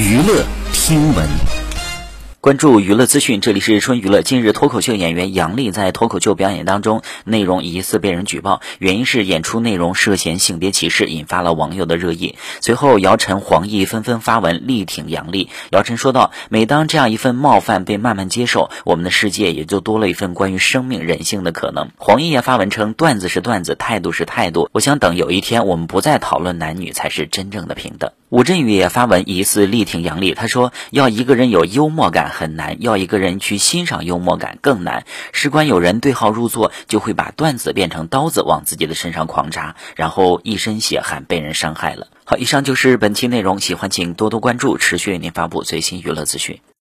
娱乐听闻。关注娱乐资讯，这里是春娱乐。近日，脱口秀演员杨笠在脱口秀表演当中，内容疑似被人举报，原因是演出内容涉嫌性别歧视，引发了网友的热议。随后，姚晨、黄奕纷纷发文力挺杨笠。姚晨说道：“每当这样一份冒犯被慢慢接受，我们的世界也就多了一份关于生命、人性的可能。”黄奕也发文称：“段子是段子，态度是态度。我想等有一天，我们不再讨论男女，才是真正的平等。”吴镇宇也发文疑似力挺杨笠，他说：“要一个人有幽默感很难，要一个人去欣赏幽默感更难。事关有人对号入座，就会把段子变成刀子往自己的身上狂扎，然后一身血汗被人伤害了。”好，以上就是本期内容，喜欢请多多关注，持续为您发布最新娱乐资讯。